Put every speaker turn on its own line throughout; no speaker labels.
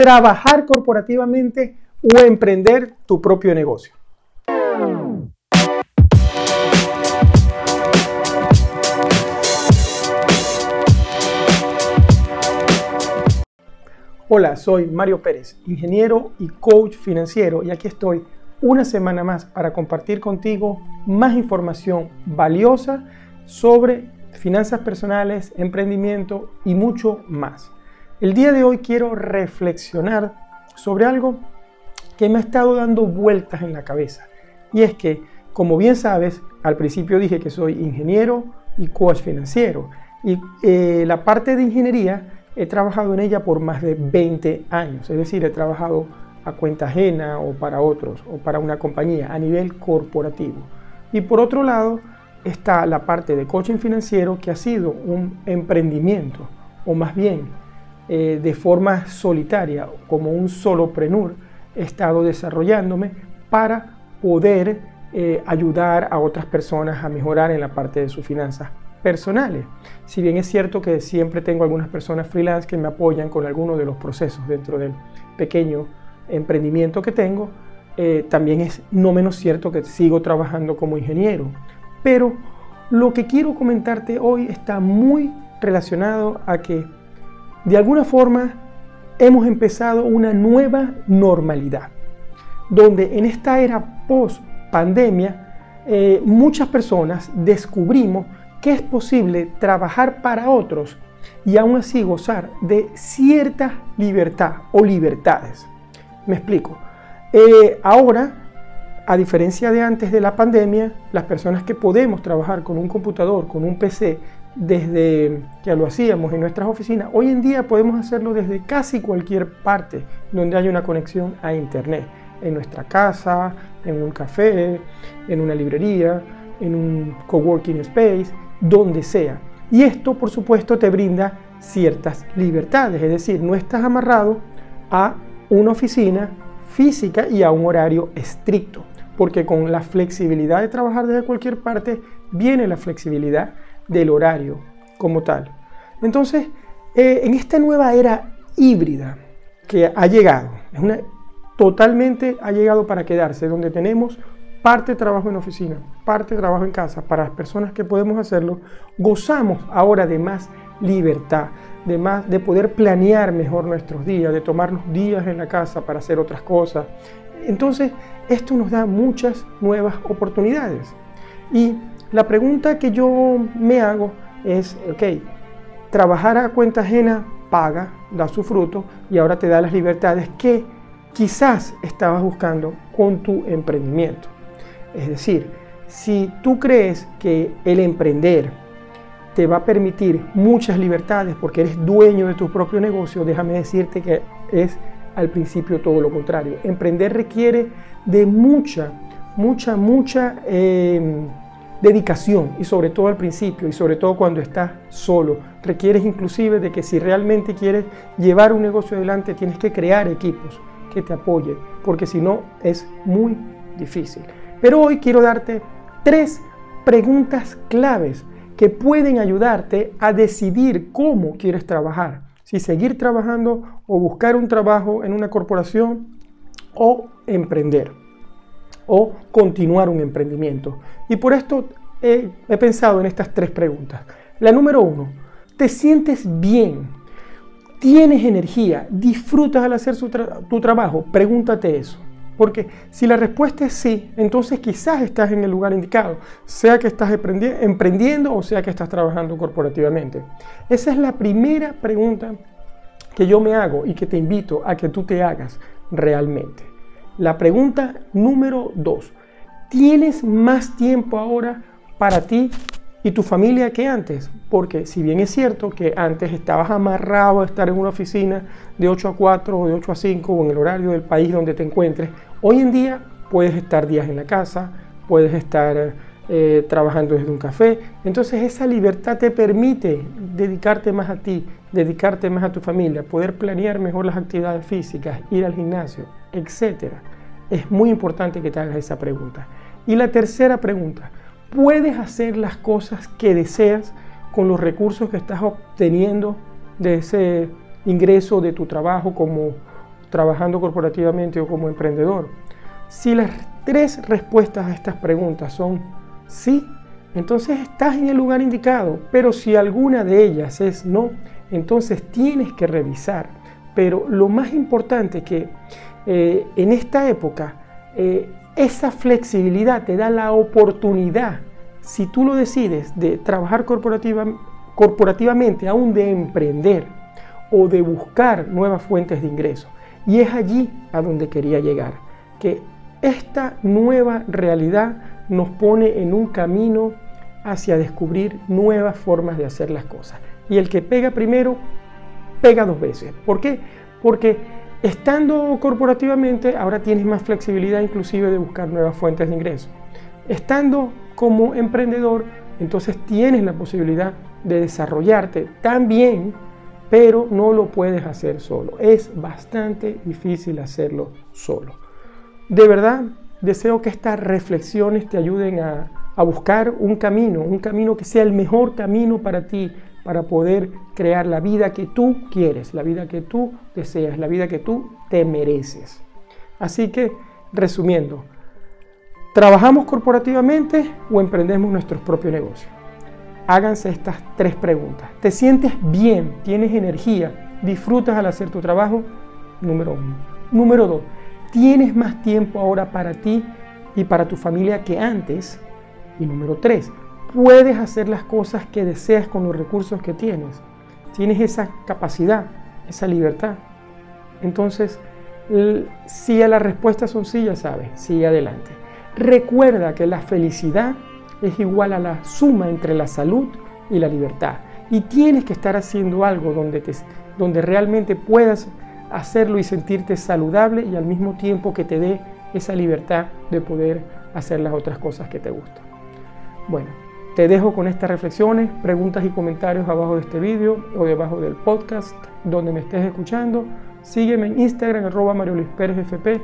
trabajar corporativamente o emprender tu propio negocio. Hola, soy Mario Pérez, ingeniero y coach financiero y aquí estoy una semana más para compartir contigo más información valiosa sobre finanzas personales, emprendimiento y mucho más. El día de hoy quiero reflexionar sobre algo que me ha estado dando vueltas en la cabeza. Y es que, como bien sabes, al principio dije que soy ingeniero y coach financiero. Y eh, la parte de ingeniería he trabajado en ella por más de 20 años. Es decir, he trabajado a cuenta ajena o para otros o para una compañía a nivel corporativo. Y por otro lado está la parte de coaching financiero que ha sido un emprendimiento o más bien eh, de forma solitaria como un soloprenur he estado desarrollándome para poder eh, ayudar a otras personas a mejorar en la parte de sus finanzas personales. Si bien es cierto que siempre tengo algunas personas freelance que me apoyan con algunos de los procesos dentro del pequeño emprendimiento que tengo, eh, también es no menos cierto que sigo trabajando como ingeniero. Pero lo que quiero comentarte hoy está muy relacionado a que de alguna forma hemos empezado una nueva normalidad, donde en esta era post pandemia eh, muchas personas descubrimos que es posible trabajar para otros y aún así gozar de cierta libertad o libertades. Me explico. Eh, ahora, a diferencia de antes de la pandemia, las personas que podemos trabajar con un computador, con un PC, desde que lo hacíamos en nuestras oficinas, hoy en día podemos hacerlo desde casi cualquier parte donde haya una conexión a Internet, en nuestra casa, en un café, en una librería, en un coworking space, donde sea. Y esto, por supuesto, te brinda ciertas libertades, es decir, no estás amarrado a una oficina física y a un horario estricto, porque con la flexibilidad de trabajar desde cualquier parte viene la flexibilidad del horario como tal. Entonces, eh, en esta nueva era híbrida que ha llegado, es una, totalmente ha llegado para quedarse, donde tenemos parte trabajo en oficina, parte trabajo en casa, para las personas que podemos hacerlo, gozamos ahora de más libertad, de, más, de poder planear mejor nuestros días, de tomarnos días en la casa para hacer otras cosas. Entonces, esto nos da muchas nuevas oportunidades. Y la pregunta que yo me hago es, ok, trabajar a cuenta ajena paga, da su fruto y ahora te da las libertades que quizás estabas buscando con tu emprendimiento. Es decir, si tú crees que el emprender te va a permitir muchas libertades porque eres dueño de tu propio negocio, déjame decirte que es al principio todo lo contrario. Emprender requiere de mucha, mucha, mucha... Eh, dedicación y sobre todo al principio y sobre todo cuando estás solo. Requieres inclusive de que si realmente quieres llevar un negocio adelante tienes que crear equipos que te apoyen, porque si no es muy difícil. Pero hoy quiero darte tres preguntas claves que pueden ayudarte a decidir cómo quieres trabajar. Si seguir trabajando o buscar un trabajo en una corporación o emprender o continuar un emprendimiento. Y por esto he, pensado en estas tres preguntas. La número uno, ¿te sientes bien? ¿Tienes energía? ¿Disfrutas al hacer tu trabajo? Pregúntate eso. Porque si la respuesta es sí, entonces quizás estás en el lugar indicado, sea que estás emprendiendo o sea que estás trabajando corporativamente. Esa es la primera pregunta que yo me hago y que te invito a que tú te hagas realmente. La pregunta número dos. ¿Tienes más tiempo ahora para ti y tu familia que antes? Porque si bien es cierto que antes estabas amarrado a estar en una oficina de 8 a 4 o de 8 a 5 o en el horario del país donde te encuentres, hoy en día puedes estar días en la casa, puedes estar eh, trabajando desde un café. Entonces esa libertad te permite dedicarte más a ti, dedicarte más a tu familia, poder planear mejor las actividades físicas, ir al gimnasio, etc. Es muy importante que te hagas esa pregunta. Y la tercera pregunta, ¿puedes hacer las cosas que deseas con los recursos que estás obteniendo de ese ingreso de tu trabajo como trabajando corporativamente o como emprendedor? Si las tres respuestas a estas preguntas son sí, entonces estás en el lugar indicado, pero si alguna de ellas es no, entonces tienes que revisar. Pero lo más importante es que eh, en esta época eh, esa flexibilidad te da la oportunidad, si tú lo decides, de trabajar corporativa, corporativamente, aún de emprender o de buscar nuevas fuentes de ingreso. Y es allí a donde quería llegar, que esta nueva realidad nos pone en un camino hacia descubrir nuevas formas de hacer las cosas. Y el que pega primero, pega dos veces. ¿Por qué? Porque estando corporativamente, ahora tienes más flexibilidad inclusive de buscar nuevas fuentes de ingreso. Estando como emprendedor, entonces tienes la posibilidad de desarrollarte también, pero no lo puedes hacer solo. Es bastante difícil hacerlo solo. De verdad, deseo que estas reflexiones te ayuden a, buscar un camino, un camino que sea el mejor camino para ti, para poder crear la vida que tú quieres, la vida que tú deseas, la vida que tú te mereces. Así que, resumiendo, ¿trabajamos corporativamente o emprendemos nuestros propios negocios? Háganse estas tres preguntas. ¿Te sientes bien? ¿Tienes energía? ¿Disfrutas al hacer tu trabajo? Número uno. Número dos tienes más tiempo ahora para ti y para tu familia que antes. Y número tres, puedes hacer las cosas que deseas con los recursos que tienes. Tienes esa capacidad, esa libertad. Entonces, si a la respuesta son sí, ya sabes, sigue adelante. Recuerda que la felicidad es igual a la suma entre la salud y la libertad. Y tienes que estar haciendo algo donde, te, donde realmente puedas hacerlo y sentirte saludable y al mismo tiempo que te dé esa libertad de poder hacer las otras cosas que te gustan. Bueno, te dejo con estas reflexiones, preguntas y comentarios abajo de este vídeo o debajo del podcast donde me estés escuchando. Sígueme en Instagram, arroba Mario Luis Pérez FP.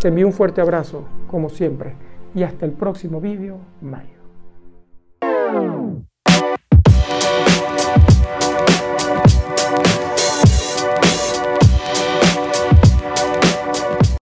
Te envío un fuerte abrazo, como siempre. Y hasta el próximo vídeo, Oh.